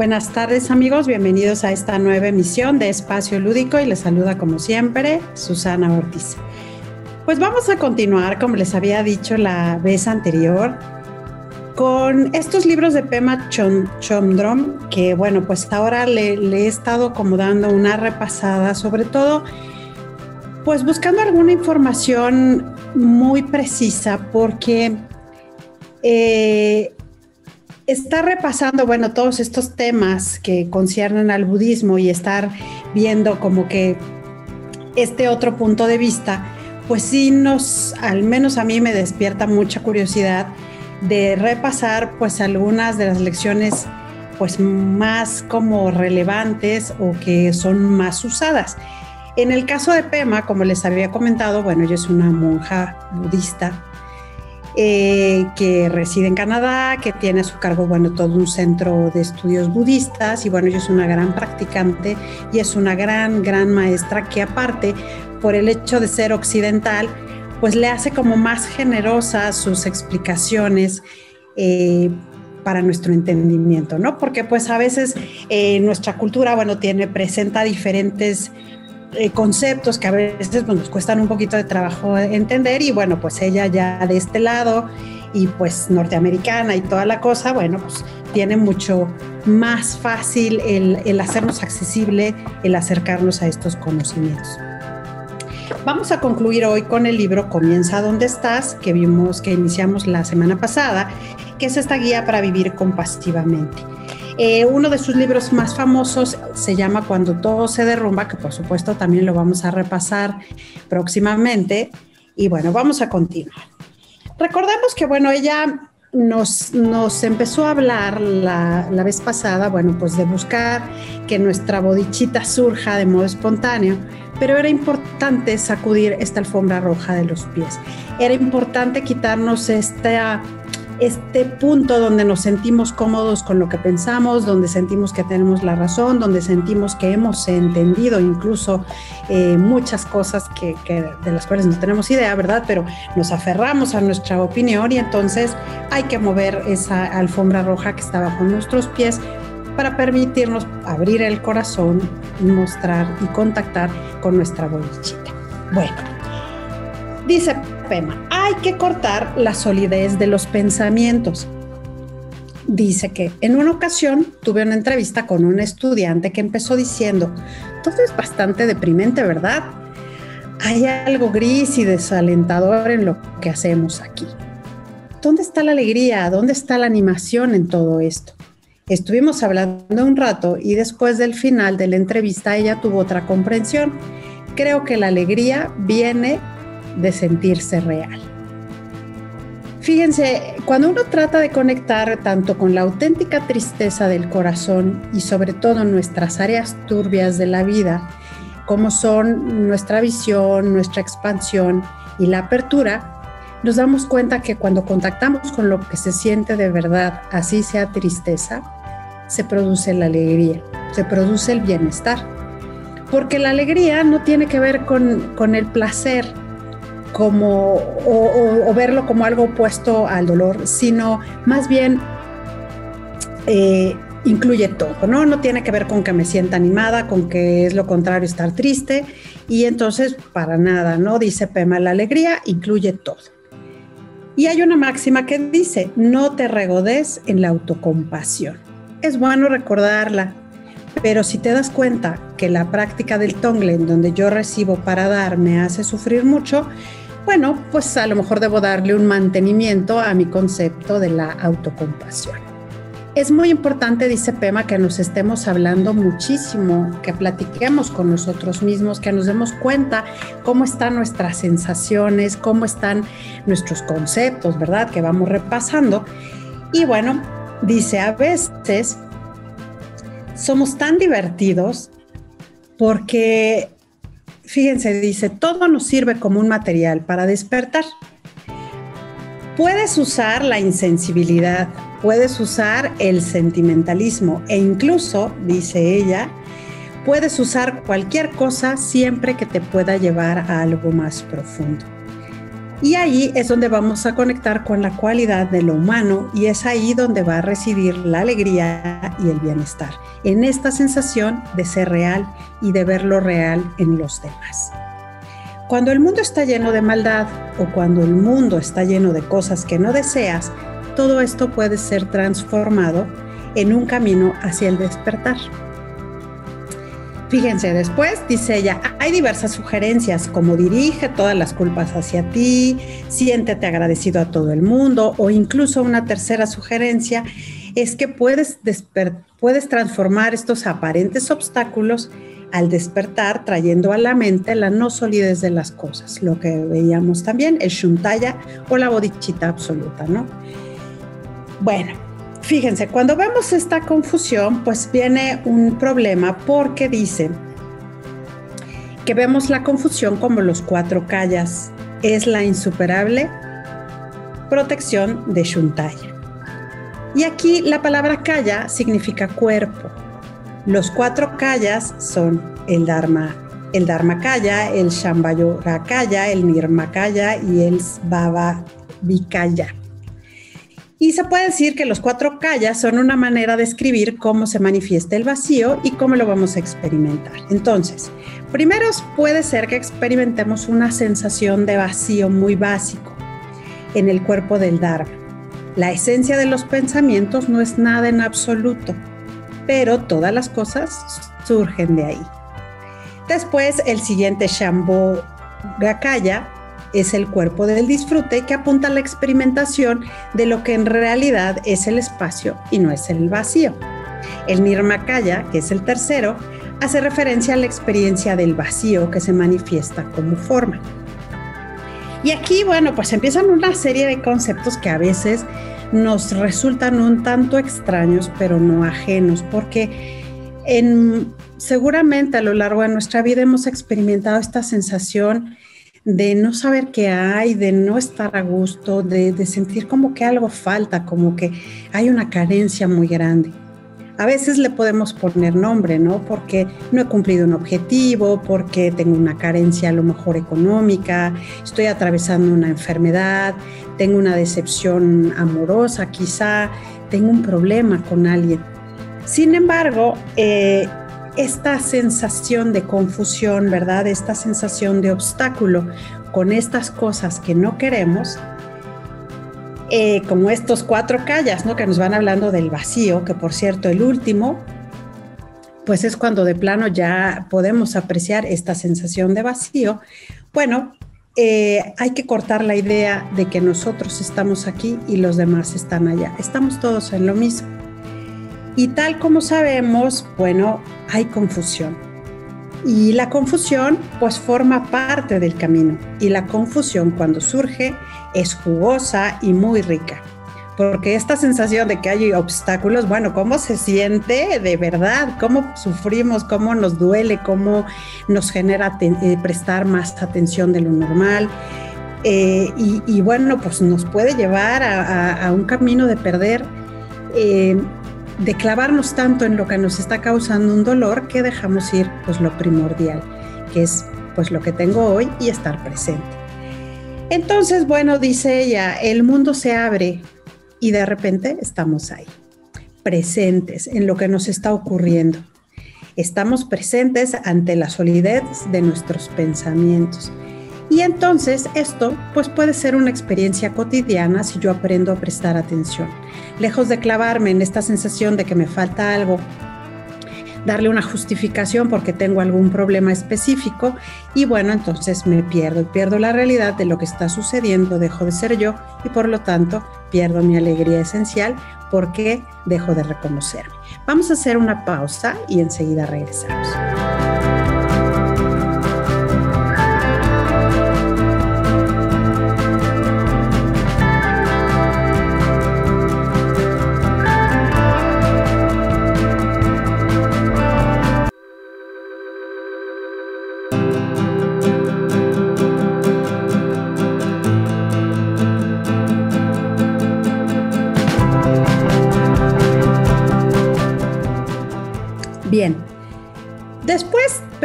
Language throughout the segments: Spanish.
Buenas tardes amigos, bienvenidos a esta nueva emisión de Espacio Lúdico y les saluda como siempre Susana Ortiz. Pues vamos a continuar, como les había dicho la vez anterior, con estos libros de Pema Chomdrom, que bueno, pues ahora le, he estado como dando una repasada, sobre todo, pues buscando alguna información muy precisa, porque eh, estar repasando, bueno, todos estos temas que conciernen al budismo y estar viendo como que este otro punto de vista, pues sí nos, al menos a mí me despierta mucha curiosidad de repasar pues algunas de las lecciones pues más como relevantes o que son más usadas. En el caso de Pema, como les había comentado, bueno, ella es una monja budista eh, que reside en Canadá, que tiene a su cargo, bueno, todo un centro de estudios budistas y bueno, ella es una gran practicante y es una gran, gran maestra que aparte, por el hecho de ser occidental, pues le hace como más generosas sus explicaciones. Eh, para nuestro entendimiento, ¿no? Porque pues a veces eh, nuestra cultura, bueno, tiene, presenta diferentes eh, conceptos que a veces pues, nos cuestan un poquito de trabajo entender y bueno, pues ella ya de este lado y pues norteamericana y toda la cosa, bueno, pues tiene mucho más fácil el, el hacernos accesible, el acercarnos a estos conocimientos. Vamos a concluir hoy con el libro Comienza donde estás, que vimos que iniciamos la semana pasada, que es esta guía para vivir compasivamente. Eh, uno de sus libros más famosos se llama Cuando todo se derrumba, que por supuesto también lo vamos a repasar próximamente. Y bueno, vamos a continuar. Recordemos que, bueno, ella nos, nos empezó a hablar la, la, vez pasada, bueno, pues de buscar que nuestra bodichita surja de modo espontáneo, pero era importante sacudir esta alfombra roja de los pies. Era importante quitarnos esta este punto donde nos sentimos cómodos con lo que pensamos, donde sentimos que tenemos la razón, donde sentimos que hemos entendido incluso eh, muchas cosas que, de las cuales no tenemos idea, ¿verdad? Pero nos aferramos a nuestra opinión y entonces hay que mover esa alfombra roja que está bajo nuestros pies para permitirnos abrir el corazón y mostrar y contactar con nuestra bolichita. Bueno, dice Hay que cortar la solidez de los pensamientos. Dice que en una ocasión tuve una entrevista con un estudiante que empezó diciendo, todo es bastante deprimente, ¿verdad? Hay algo gris y desalentador en lo que hacemos aquí. ¿Dónde está la alegría? ¿Dónde está la animación en todo esto? Estuvimos hablando un rato y después del final de la entrevista ella tuvo otra comprensión. Creo que la alegría viene de sentirse real. Fíjense, cuando uno trata de conectar tanto con la auténtica tristeza del corazón y sobre todo nuestras áreas turbias de la vida, como son nuestra visión, nuestra expansión y la apertura, nos damos cuenta que cuando contactamos con lo que se siente de verdad, así sea tristeza, se produce la alegría, se produce el bienestar. Porque la alegría no tiene que ver con, con el placer, como, o, verlo como algo opuesto al dolor, sino más bien eh, incluye todo, ¿no? No tiene que ver con que me sienta animada, con que es lo contrario estar triste, y entonces para nada, ¿no? Dice Pema, la alegría incluye todo. Y hay una máxima que dice, no te regodes en la autocompasión. Es bueno recordarla, pero si te das cuenta que la práctica del Tonglen, donde yo recibo para dar, me hace sufrir mucho, bueno, pues a lo mejor debo darle un mantenimiento a mi concepto de la autocompasión. Es muy importante, dice Pema, que nos estemos hablando muchísimo, que platiquemos con nosotros mismos, que nos demos cuenta cómo están nuestras sensaciones, cómo están nuestros conceptos, ¿verdad? Que vamos repasando. Y bueno, dice, a veces somos tan divertidos porque fíjense, dice, todo nos sirve como un material para despertar. Puedes usar la insensibilidad, puedes usar el sentimentalismo e incluso, dice ella, puedes usar cualquier cosa siempre que te pueda llevar a algo más profundo. Y ahí es donde vamos a conectar con la cualidad de lo humano y es ahí donde va a residir la alegría y el bienestar, en esta sensación de ser real y de ver lo real en los demás. Cuando el mundo está lleno de maldad o cuando el mundo está lleno de cosas que no deseas, todo esto puede ser transformado en un camino hacia el despertar. Fíjense, después dice ella, hay diversas sugerencias como dirige todas las culpas hacia ti, siéntete agradecido a todo el mundo o incluso una tercera sugerencia es que puedes, puedes transformar estos aparentes obstáculos al despertar trayendo a la mente la no solidez de las cosas, lo que veíamos también, el shuntaya o la bodichita absoluta, ¿no? Bueno, fíjense, cuando vemos esta confusión, pues viene un problema porque dice que vemos la confusión como los cuatro callas. Es la insuperable protección de Shuntaya. Y aquí la palabra kaya significa cuerpo. Los cuatro kallas son el Dharma, el Dharma Kaya, el Shambhayoga Kaya, el Nirma Kaya y el Baba Vikaya. Y se puede decir que los cuatro callas son una manera de escribir cómo se manifiesta el vacío y cómo lo vamos a experimentar. Entonces, primero puede ser que experimentemos una sensación de vacío muy básico en el cuerpo del Dharma. La esencia de los pensamientos no es nada en absoluto, pero todas las cosas surgen de ahí. Después, el siguiente Shambho Gakaya es el cuerpo del disfrute que apunta a la experimentación de lo que en realidad es el espacio y no es el vacío. El Nirmakaya, que es el tercero, hace referencia a la experiencia del vacío que se manifiesta como forma. Y aquí, bueno, pues empiezan una serie de conceptos que a veces nos resultan un tanto extraños, pero no ajenos, porque en, seguramente a lo largo de nuestra vida hemos experimentado esta sensación de no saber qué hay, de no estar a gusto, de, sentir como que algo falta, como que hay una carencia muy grande. A veces le podemos poner nombre, ¿no? Porque no he cumplido un objetivo, porque tengo una carencia a lo mejor económica, estoy atravesando una enfermedad, tengo una decepción amorosa quizá, tengo un problema con alguien. Sin embargo, eh, esta sensación de confusión, ¿verdad? Esta sensación de obstáculo con estas cosas que no queremos, eh, como estos cuatro callas, ¿no? Que nos van hablando del vacío, que por cierto, el último, pues es cuando de plano ya podemos apreciar esta sensación de vacío. Bueno, eh, hay que cortar la idea de que nosotros estamos aquí y los demás están allá. Estamos todos en lo mismo. Y tal como sabemos, bueno, hay confusión. Y la confusión pues forma parte del camino. Y la confusión cuando surge es jugosa y muy rica. Porque esta sensación de que hay obstáculos, bueno, ¿cómo se siente de verdad? ¿Cómo sufrimos? ¿Cómo nos duele? ¿Cómo nos genera eh, prestar más atención de lo normal? Eh, y, bueno, pues nos puede llevar a, un camino de perder eh, de clavarnos tanto en lo que nos está causando un dolor que dejamos ir pues lo primordial, que es pues lo que tengo hoy y estar presente. Entonces, bueno, dice ella, el mundo se abre y de repente estamos ahí, presentes en lo que nos está ocurriendo. Estamos presentes ante la solidez de nuestros pensamientos y entonces esto pues puede ser una experiencia cotidiana si yo aprendo a prestar atención. Lejos de clavarme en esta sensación de que me falta algo, darle una justificación porque tengo algún problema específico y bueno, entonces me pierdo, pierdo la realidad de lo que está sucediendo, dejo de ser yo y por lo tanto pierdo mi alegría esencial porque dejo de reconocerme. Vamos a hacer una pausa y enseguida regresamos.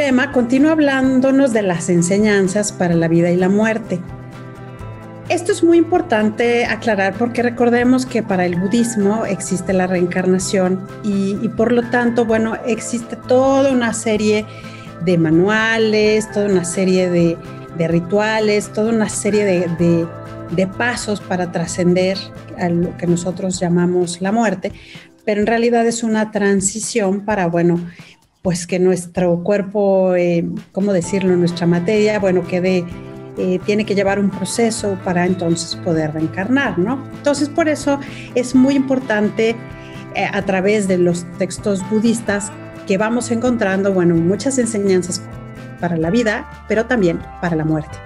Pema continúa hablándonos de las enseñanzas para la vida y la muerte. Esto es muy importante aclarar porque recordemos que para el budismo existe la reencarnación y, por lo tanto, bueno, existe toda una serie de manuales, toda una serie de, rituales, toda una serie de, de pasos para trascender a lo que nosotros llamamos la muerte, pero en realidad es una transición para, bueno, pues que nuestro cuerpo, eh, ¿cómo decirlo?, nuestra materia, bueno, quede, eh, tiene que llevar un proceso para entonces poder reencarnar, ¿no? Entonces, por eso es muy importante eh, a través de los textos budistas que vamos encontrando, bueno, muchas enseñanzas para la vida, pero también para la muerte.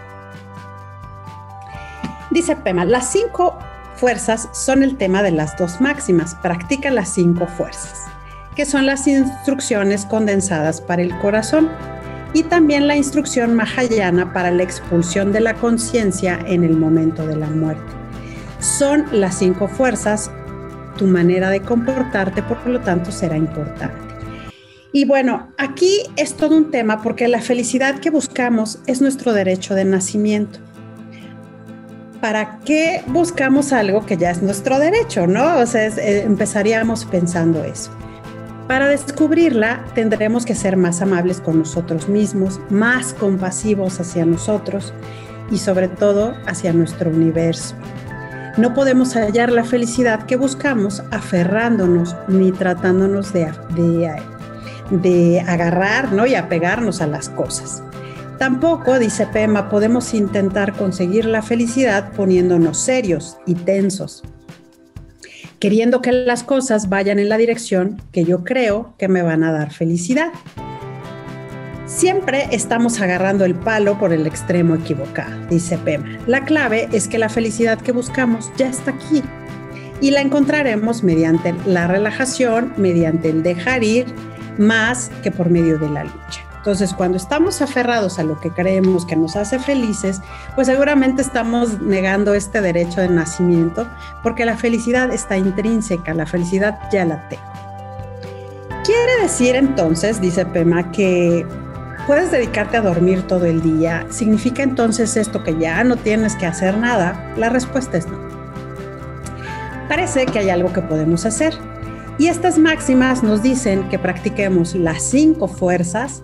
Dice Pema, las cinco fuerzas son el tema de las dos máximas, practica las cinco fuerzas que son las instrucciones condensadas para el corazón, y también la instrucción mahayana para la expulsión de la conciencia en el momento de la muerte. Son las cinco fuerzas, tu manera de comportarte, por lo tanto, será importante. Y bueno, aquí es todo un tema porque la felicidad que buscamos es nuestro derecho de nacimiento. ¿Para qué buscamos algo que ya es nuestro derecho, no? O sea, eh, empezaríamos pensando eso. Para descubrirla tendremos que ser más amables con nosotros mismos, más compasivos hacia nosotros y sobre todo hacia nuestro universo. No podemos hallar la felicidad que buscamos aferrándonos ni tratándonos de, de, agarrar ¿no? y apegarnos a las cosas. Tampoco, dice Pema, podemos intentar conseguir la felicidad poniéndonos serios y tensos queriendo que las cosas vayan en la dirección que yo creo que me van a dar felicidad. Siempre estamos agarrando el palo por el extremo equivocado, dice Pema. La clave es que la felicidad que buscamos ya está aquí y la encontraremos mediante la relajación, mediante el dejar ir, más que por medio de la lucha. Entonces, cuando estamos aferrados a lo que creemos que nos hace felices, pues seguramente estamos negando este derecho de nacimiento, porque la felicidad está intrínseca, la felicidad ya la tengo. Quiere decir entonces, dice Pema, que puedes dedicarte a dormir todo el día. ¿Significa entonces esto que ya no tienes que hacer nada? La respuesta es no. Parece que hay algo que podemos hacer. Y estas máximas nos dicen que practiquemos las cinco fuerzas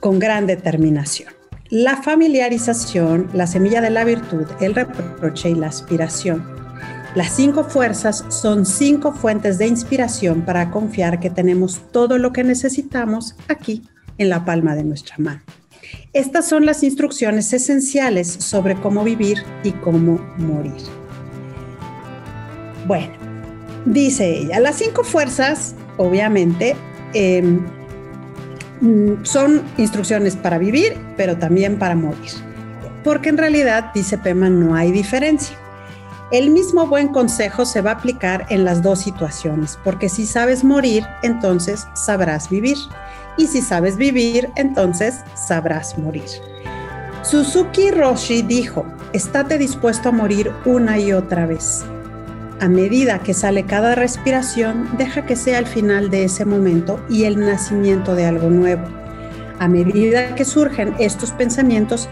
con gran determinación. La familiarización, la semilla de la virtud, el reproche y la aspiración. Las cinco fuerzas son cinco fuentes de inspiración para confiar que tenemos todo lo que necesitamos aquí en la palma de nuestra mano. Estas son las instrucciones esenciales sobre cómo vivir y cómo morir. Bueno, dice ella, las cinco fuerzas, obviamente, eh, son instrucciones para vivir, pero también para morir. Porque en realidad, dice Pema, no hay diferencia. El mismo buen consejo se va a aplicar en las dos situaciones, porque si sabes morir, entonces sabrás vivir. Y si sabes vivir, entonces sabrás morir. Suzuki Roshi dijo, estate dispuesto a morir una y otra vez. A medida que sale cada respiración, deja que sea el final de ese momento y el nacimiento de algo nuevo. A medida que surgen estos pensamientos,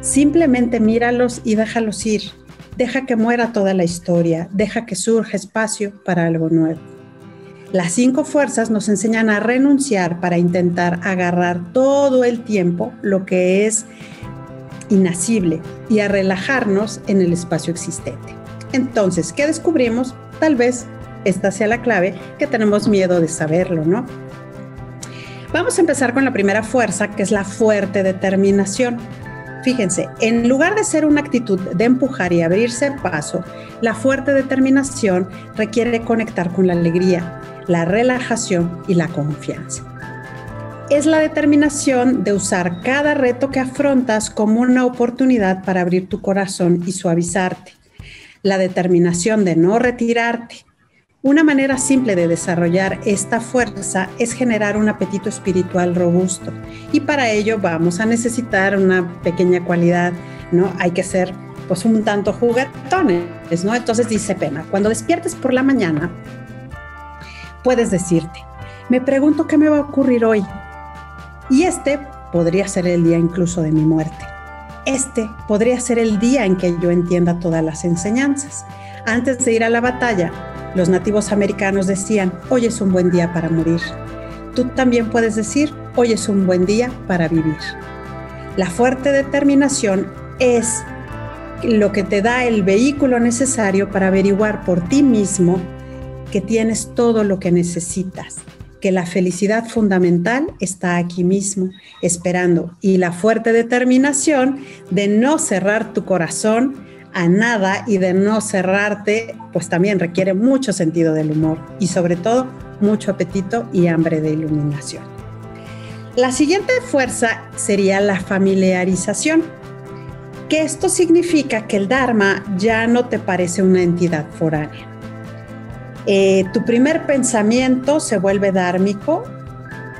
simplemente míralos y déjalos ir. Deja que muera toda la historia, deja que surja espacio para algo nuevo. Las cinco fuerzas nos enseñan a renunciar para intentar agarrar todo el tiempo lo que es inacible y a relajarnos en el espacio existente. Entonces, ¿qué descubrimos? Tal vez esta sea la clave, que tenemos miedo de saberlo, ¿no? Vamos a empezar con la primera fuerza, que es la fuerte determinación. Fíjense, en lugar de ser una actitud de empujar y abrirse paso, la fuerte determinación requiere conectar con la alegría, la relajación y la confianza. Es la determinación de usar cada reto que afrontas como una oportunidad para abrir tu corazón y suavizarte la determinación de no retirarte. Una manera simple de desarrollar esta fuerza es generar un apetito espiritual robusto y para ello vamos a necesitar una pequeña cualidad, ¿no? Hay que ser pues un tanto juguetones, ¿no? Entonces dice Pena, cuando despiertes por la mañana, puedes decirte, me pregunto qué me va a ocurrir hoy. Y este podría ser el día incluso de mi muerte. Este podría ser el día en que yo entienda todas las enseñanzas. Antes de ir a la batalla, los nativos americanos decían, hoy es un buen día para morir. Tú también puedes decir, hoy es un buen día para vivir. La fuerte determinación es lo que te da el vehículo necesario para averiguar por ti mismo que tienes todo lo que necesitas, que la felicidad fundamental está aquí mismo, esperando, y la fuerte determinación de no cerrar tu corazón a nada y de no cerrarte, pues también requiere mucho sentido del humor y sobre todo mucho apetito y hambre de iluminación. La siguiente fuerza sería la familiarización, que esto significa que el Dharma ya no te parece una entidad foránea. Eh, tu primer pensamiento se vuelve dármico,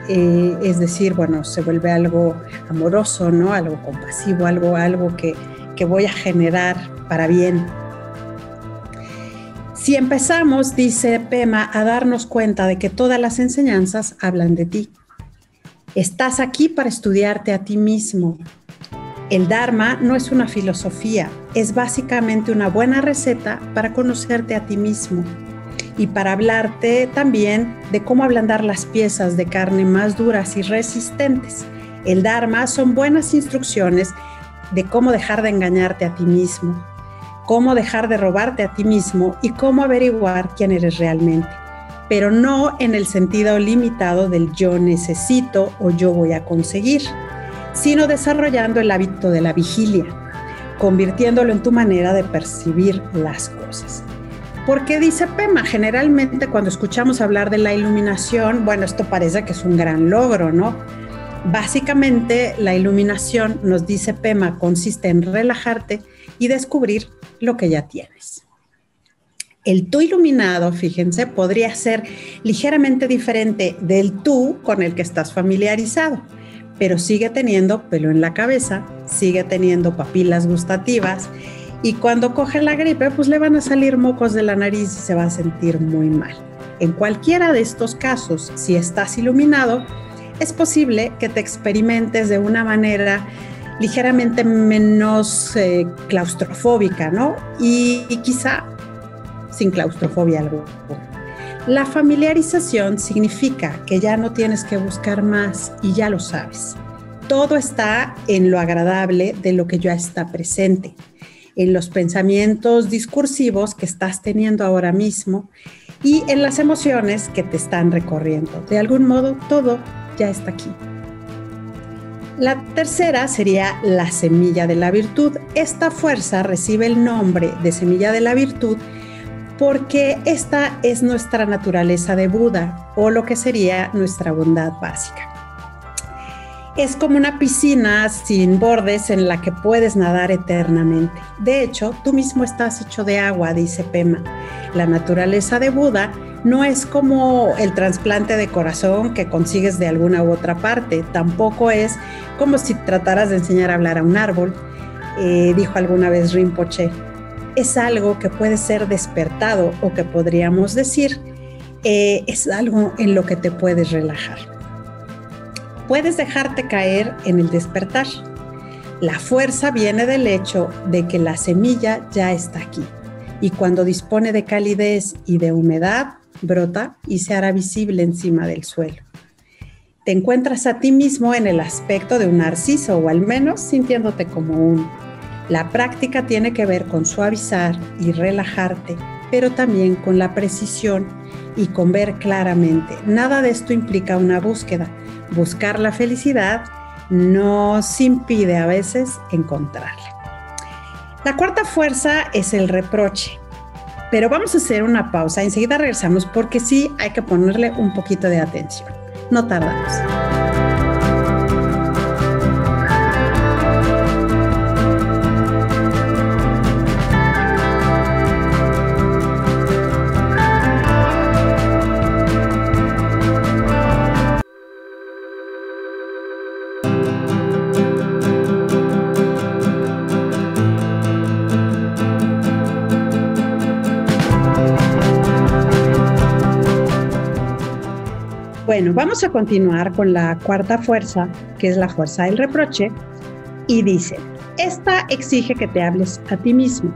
eh, es decir, bueno, se vuelve algo amoroso, ¿no? Algo compasivo, algo, algo que, que voy a generar para bien. Si empezamos, dice Pema, a darnos cuenta de que todas las enseñanzas hablan de ti. Estás aquí para estudiarte a ti mismo. El Dharma no es una filosofía, es básicamente una buena receta para conocerte a ti mismo y para hablarte también de cómo ablandar las piezas de carne más duras y resistentes. El Dharma son buenas instrucciones de cómo dejar de engañarte a ti mismo, cómo dejar de robarte a ti mismo y cómo averiguar quién eres realmente pero no en el sentido limitado del yo necesito o yo voy a conseguir, sino desarrollando el hábito de la vigilia, convirtiéndolo en tu manera de percibir las cosas. Porque dice Pema, generalmente cuando escuchamos hablar de la iluminación, bueno, esto parece que es un gran logro, ¿no? Básicamente la iluminación, nos dice Pema, consiste en relajarte y descubrir lo que ya tienes. El tú iluminado, fíjense, podría ser ligeramente diferente del tú con el que estás familiarizado, pero sigue teniendo pelo en la cabeza, sigue teniendo papilas gustativas y cuando coge la gripe, pues le van a salir mocos de la nariz y se va a sentir muy mal. En cualquiera de estos casos, si estás iluminado, es posible que te experimentes de una manera ligeramente menos eh, claustrofóbica, ¿no? Y, y quizá sin claustrofobia alguna. La familiarización significa que ya no tienes que buscar más y ya lo sabes. Todo está en lo agradable de lo que ya está presente, en los pensamientos discursivos que estás teniendo ahora mismo y en las emociones que te están recorriendo. De algún modo, todo ya está aquí. La tercera sería la semilla de la virtud. Esta fuerza recibe el nombre de semilla de la virtud porque esta es nuestra naturaleza de Buda o lo que sería nuestra bondad básica. Es como una piscina sin bordes en la que puedes nadar eternamente. De hecho, tú mismo estás hecho de agua, dice Pema. La naturaleza de Buda no es como el trasplante de corazón que consigues de alguna u otra parte. Tampoco es como si trataras de enseñar a hablar a un árbol, eh, dijo alguna vez Rinpoche es algo que puede ser despertado o que podríamos decir eh, es algo en lo que te puedes relajar. Puedes dejarte caer en el despertar. La fuerza viene del hecho de que la semilla ya está aquí y cuando dispone de calidez y de humedad, brota y se hará visible encima del suelo. Te encuentras a ti mismo en el aspecto de un narciso o al menos sintiéndote como uno la práctica tiene que ver con suavizar y relajarte, pero también con la precisión y con ver claramente. Nada de esto implica una búsqueda. Buscar la felicidad nos impide a veces encontrarla. La cuarta fuerza es el reproche. Pero vamos a hacer una pausa, enseguida regresamos porque sí hay que ponerle un poquito de atención. No tardamos. Bueno, vamos a continuar con la cuarta fuerza, que es la fuerza del reproche, y dice, esta exige que te hables a ti mismo.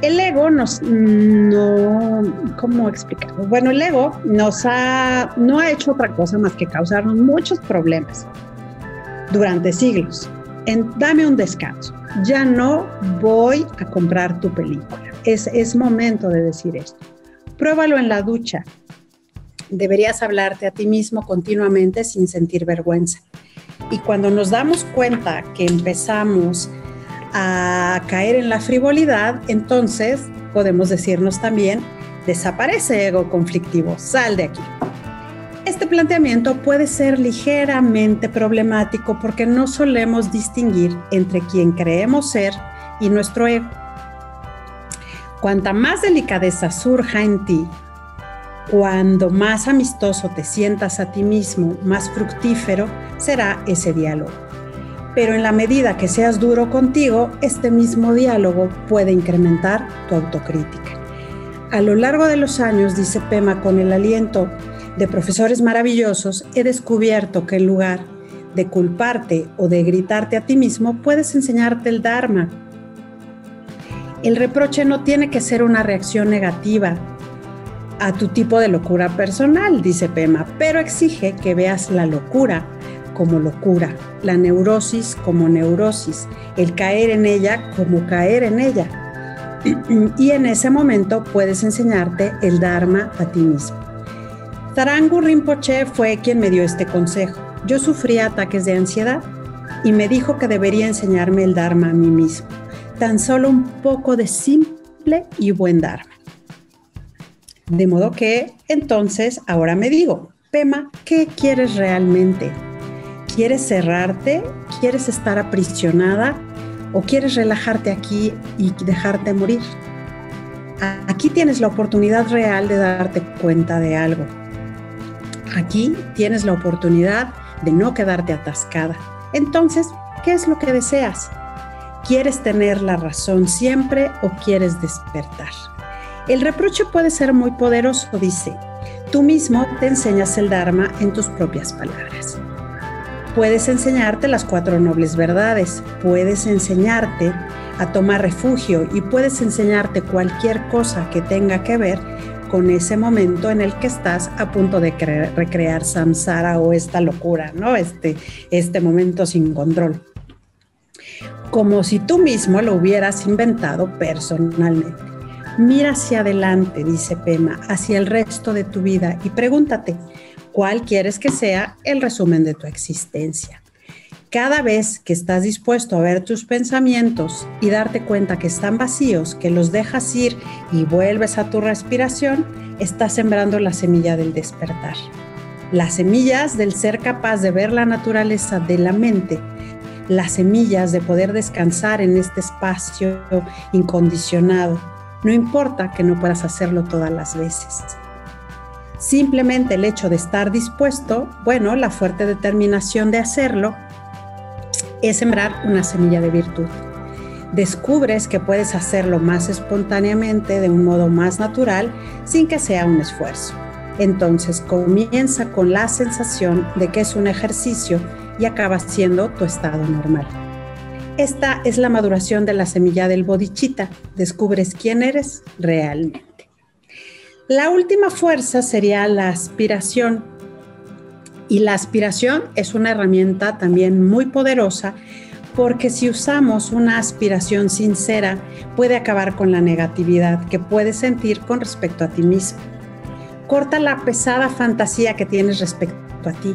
El ego nos, no, ¿cómo explicarlo? Bueno, el ego nos ha, no ha hecho otra cosa más que causarnos muchos problemas durante siglos. En, dame un descanso. Ya no voy a comprar tu película. Es, es momento de decir esto. Pruébalo en la ducha. Deberías hablarte a ti mismo continuamente sin sentir vergüenza. Y cuando nos damos cuenta que empezamos a caer en la frivolidad, entonces podemos decirnos también, desaparece ego conflictivo, sal de aquí. Este planteamiento puede ser ligeramente problemático porque no solemos distinguir entre quien creemos ser y nuestro ego. Cuanta más delicadeza surja en ti, cuando más amistoso te sientas a ti mismo, más fructífero será ese diálogo. Pero en la medida que seas duro contigo, este mismo diálogo puede incrementar tu autocrítica. A lo largo de los años, dice Pema, con el aliento de profesores maravillosos, he descubierto que en lugar de culparte o de gritarte a ti mismo, puedes enseñarte el Dharma. El reproche no tiene que ser una reacción negativa a tu tipo de locura personal, dice Pema, pero exige que veas la locura como locura, la neurosis como neurosis, el caer en ella como caer en ella. Y en ese momento puedes enseñarte el Dharma a ti mismo. Tarangu Rinpoche fue quien me dio este consejo. Yo sufría ataques de ansiedad y me dijo que debería enseñarme el Dharma a mí mismo. Tan solo un poco de simple y buen Dharma. De modo que entonces ahora me digo, Pema, ¿qué quieres realmente? ¿Quieres cerrarte? ¿Quieres estar aprisionada? ¿O quieres relajarte aquí y dejarte morir? Aquí tienes la oportunidad real de darte cuenta de algo. Aquí tienes la oportunidad de no quedarte atascada. Entonces, ¿qué es lo que deseas? ¿Quieres tener la razón siempre o quieres despertar? El reproche puede ser muy poderoso, dice. Tú mismo te enseñas el Dharma en tus propias palabras. Puedes enseñarte las cuatro nobles verdades, puedes enseñarte a tomar refugio y puedes enseñarte cualquier cosa que tenga que ver con ese momento en el que estás a punto de recrear samsara o esta locura, ¿no? Este, este momento sin control. Como si tú mismo lo hubieras inventado personalmente. Mira hacia adelante, dice Pema, hacia el resto de tu vida y pregúntate, cuál quieres que sea el resumen de tu existencia. Cada vez que estás dispuesto a ver tus pensamientos y darte cuenta que están vacíos, que los dejas ir y vuelves a tu respiración, estás sembrando la semilla del despertar. Las semillas del ser capaz de ver la naturaleza de la mente, las semillas de poder descansar en este espacio incondicionado. No importa que no puedas hacerlo todas las veces. Simplemente el hecho de estar dispuesto, bueno, la fuerte determinación de hacerlo, es sembrar una semilla de virtud. Descubres que puedes hacerlo más espontáneamente, de un modo más natural, sin que sea un esfuerzo. Entonces comienza con la sensación de que es un ejercicio y acaba siendo tu estado normal. Esta es la maduración de la semilla del bodichita. Descubres quién eres realmente. La última fuerza sería la aspiración. Y la aspiración es una herramienta también muy poderosa porque si usamos una aspiración sincera puede acabar con la negatividad que puedes sentir con respecto a ti mismo. Corta la pesada fantasía que tienes respecto a ti.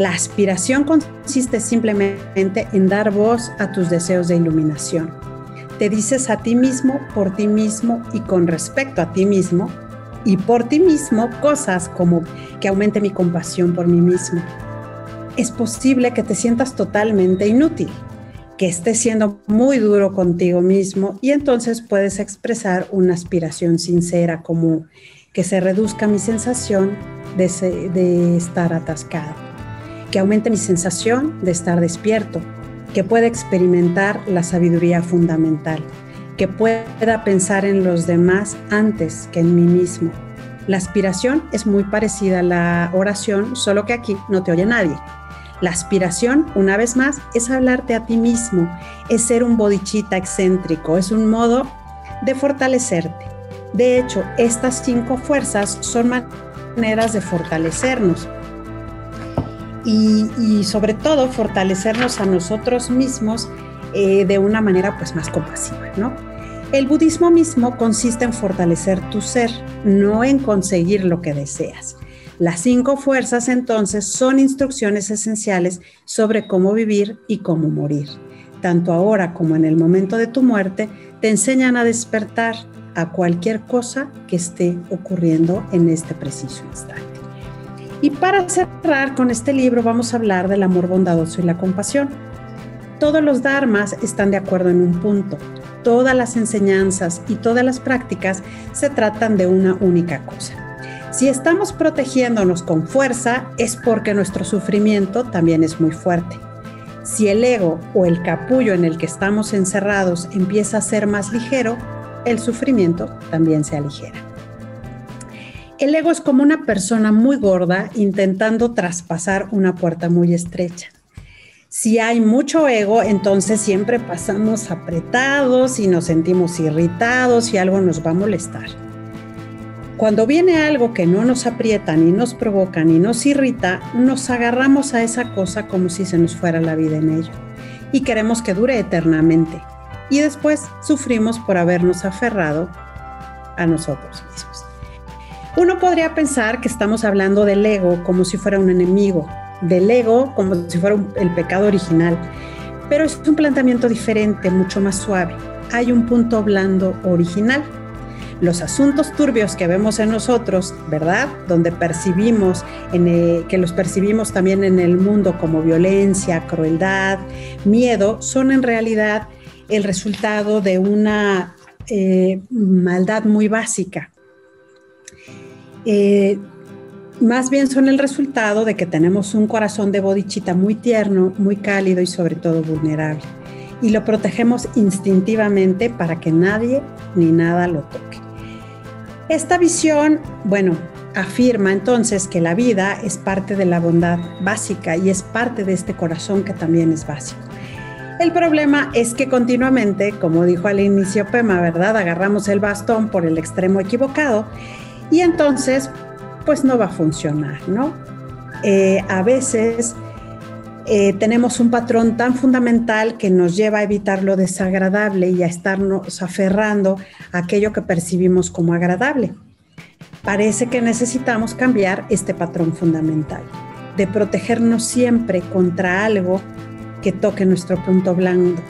La aspiración consiste simplemente en dar voz a tus deseos de iluminación. Te dices a ti mismo, por ti mismo y con respecto a ti mismo, y por ti mismo cosas como que aumente mi compasión por mí mismo. Es posible que te sientas totalmente inútil, que estés siendo muy duro contigo mismo y entonces puedes expresar una aspiración sincera como que se reduzca mi sensación de, de estar atascado, que aumente mi sensación de estar despierto, que pueda experimentar la sabiduría fundamental que pueda pensar en los demás antes que en mí mismo. La aspiración es muy parecida a la oración, solo que aquí no te oye nadie. La aspiración, una vez más, es hablarte a ti mismo, es ser un bodichita excéntrico, es un modo de fortalecerte. De hecho, estas cinco fuerzas son maneras de fortalecernos y, sobre todo fortalecernos a nosotros mismos eh, de una manera pues más compasiva, ¿no? El budismo mismo consiste en fortalecer tu ser, no en conseguir lo que deseas. Las cinco fuerzas entonces son instrucciones esenciales sobre cómo vivir y cómo morir. Tanto ahora como en el momento de tu muerte, te enseñan a despertar a cualquier cosa que esté ocurriendo en este preciso instante. Y para cerrar con este libro vamos a hablar del amor bondadoso y la compasión. Todos los dharmas están de acuerdo en un punto. Todas las enseñanzas y todas las prácticas se tratan de una única cosa. Si estamos protegiéndonos con fuerza es porque nuestro sufrimiento también es muy fuerte. Si el ego o el capullo en el que estamos encerrados empieza a ser más ligero, el sufrimiento también se aligera. El ego es como una persona muy gorda intentando traspasar una puerta muy estrecha. Si hay mucho ego, entonces siempre pasamos apretados y nos sentimos irritados y algo nos va a molestar. Cuando viene algo que no nos aprieta ni nos provoca ni nos irrita, nos agarramos a esa cosa como si se nos fuera la vida en ello y queremos que dure eternamente y después sufrimos por habernos aferrado a nosotros mismos. Uno podría pensar que estamos hablando del ego como si fuera un enemigo, del ego como si fuera el pecado original, pero es un planteamiento diferente, mucho más suave. Hay un punto blando original. Los asuntos turbios que vemos en nosotros, ¿verdad? Donde percibimos, en que los percibimos también en el mundo como violencia, crueldad, miedo, son en realidad el resultado de una eh, maldad muy básica. Eh, más bien son el resultado de que tenemos un corazón de bodichita muy tierno, muy cálido y sobre todo vulnerable. Y lo protegemos instintivamente para que nadie ni nada lo toque. Esta visión, bueno, afirma entonces que la vida es parte de la bondad básica y es parte de este corazón que también es básico. El problema es que continuamente, como dijo al inicio Pema, ¿verdad? Agarramos el bastón por el extremo equivocado y entonces, pues no va a funcionar, ¿no? Eh, a veces eh, tenemos un patrón tan fundamental que nos lleva a evitar lo desagradable y a estarnos aferrando a aquello que percibimos como agradable. Parece que necesitamos cambiar este patrón fundamental, de protegernos siempre contra algo que toque nuestro punto blando.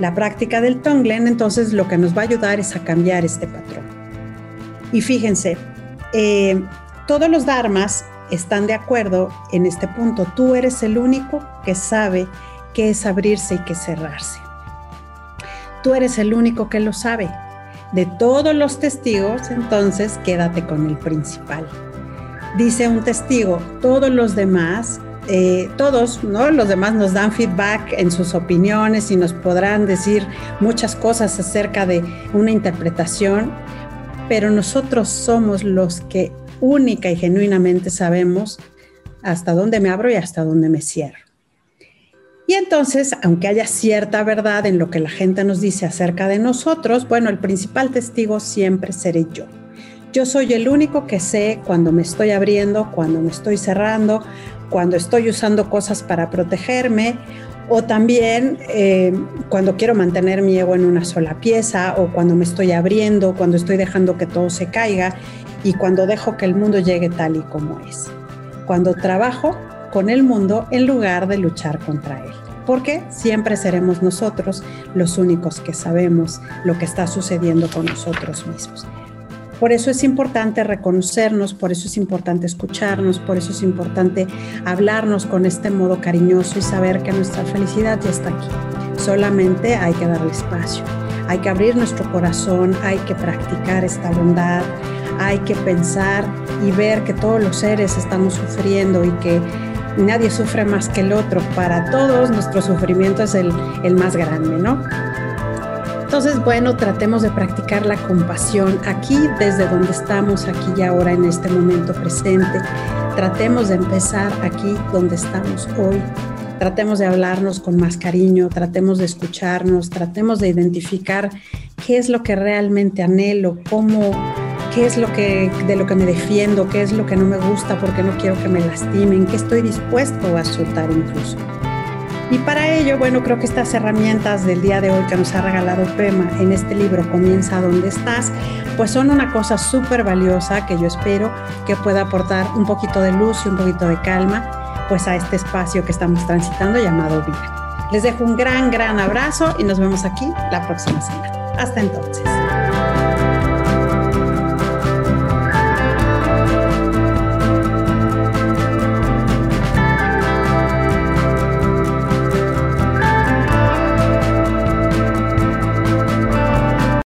La práctica del Tonglen entonces lo que nos va a ayudar es a cambiar este patrón. Y fíjense, eh, todos los dharmas están de acuerdo en este punto. Tú eres el único que sabe qué es abrirse y qué cerrarse. Tú eres el único que lo sabe. De todos los testigos, entonces quédate con el principal. Dice un testigo, todos los demás eh, todos, ¿no? Los demás nos dan feedback en sus opiniones y nos podrán decir muchas cosas acerca de una interpretación, pero nosotros somos los que única y genuinamente sabemos hasta dónde me abro y hasta dónde me cierro. Y entonces, aunque haya cierta verdad en lo que la gente nos dice acerca de nosotros, bueno, el principal testigo siempre seré yo. Yo soy el único que sé cuando me estoy abriendo, cuando me estoy cerrando, cuando estoy usando cosas para protegerme o también eh, cuando quiero mantener mi ego en una sola pieza o cuando me estoy abriendo, cuando estoy dejando que todo se caiga y cuando dejo que el mundo llegue tal y como es. Cuando trabajo con el mundo en lugar de luchar contra él. Porque siempre seremos nosotros los únicos que sabemos lo que está sucediendo con nosotros mismos. Por eso es importante reconocernos, por eso es importante escucharnos, por eso es importante hablarnos con este modo cariñoso y saber que nuestra felicidad ya está aquí. Solamente hay que darle espacio, hay que abrir nuestro corazón, hay que practicar esta bondad, hay que pensar y ver que todos los seres estamos sufriendo y que nadie sufre más que el otro. Para todos nuestro sufrimiento es el, el más grande, ¿no? Entonces, bueno, tratemos de practicar la compasión aquí, desde donde estamos, aquí y ahora, en este momento presente. Tratemos de empezar aquí donde estamos hoy. Tratemos de hablarnos con más cariño, tratemos de escucharnos, tratemos de identificar qué es lo que realmente anhelo, cómo, qué es lo que, de lo que me defiendo, qué es lo que no me gusta, porque no quiero que me lastimen, qué estoy dispuesto a soltar incluso. Y para ello, bueno, creo que estas herramientas del día de hoy que nos ha regalado Pema en este libro Comienza donde estás, pues son una cosa súper valiosa que yo espero que pueda aportar un poquito de luz y un poquito de calma pues a este espacio que estamos transitando llamado vida. Les dejo un gran, gran abrazo y nos vemos aquí la próxima semana. Hasta entonces.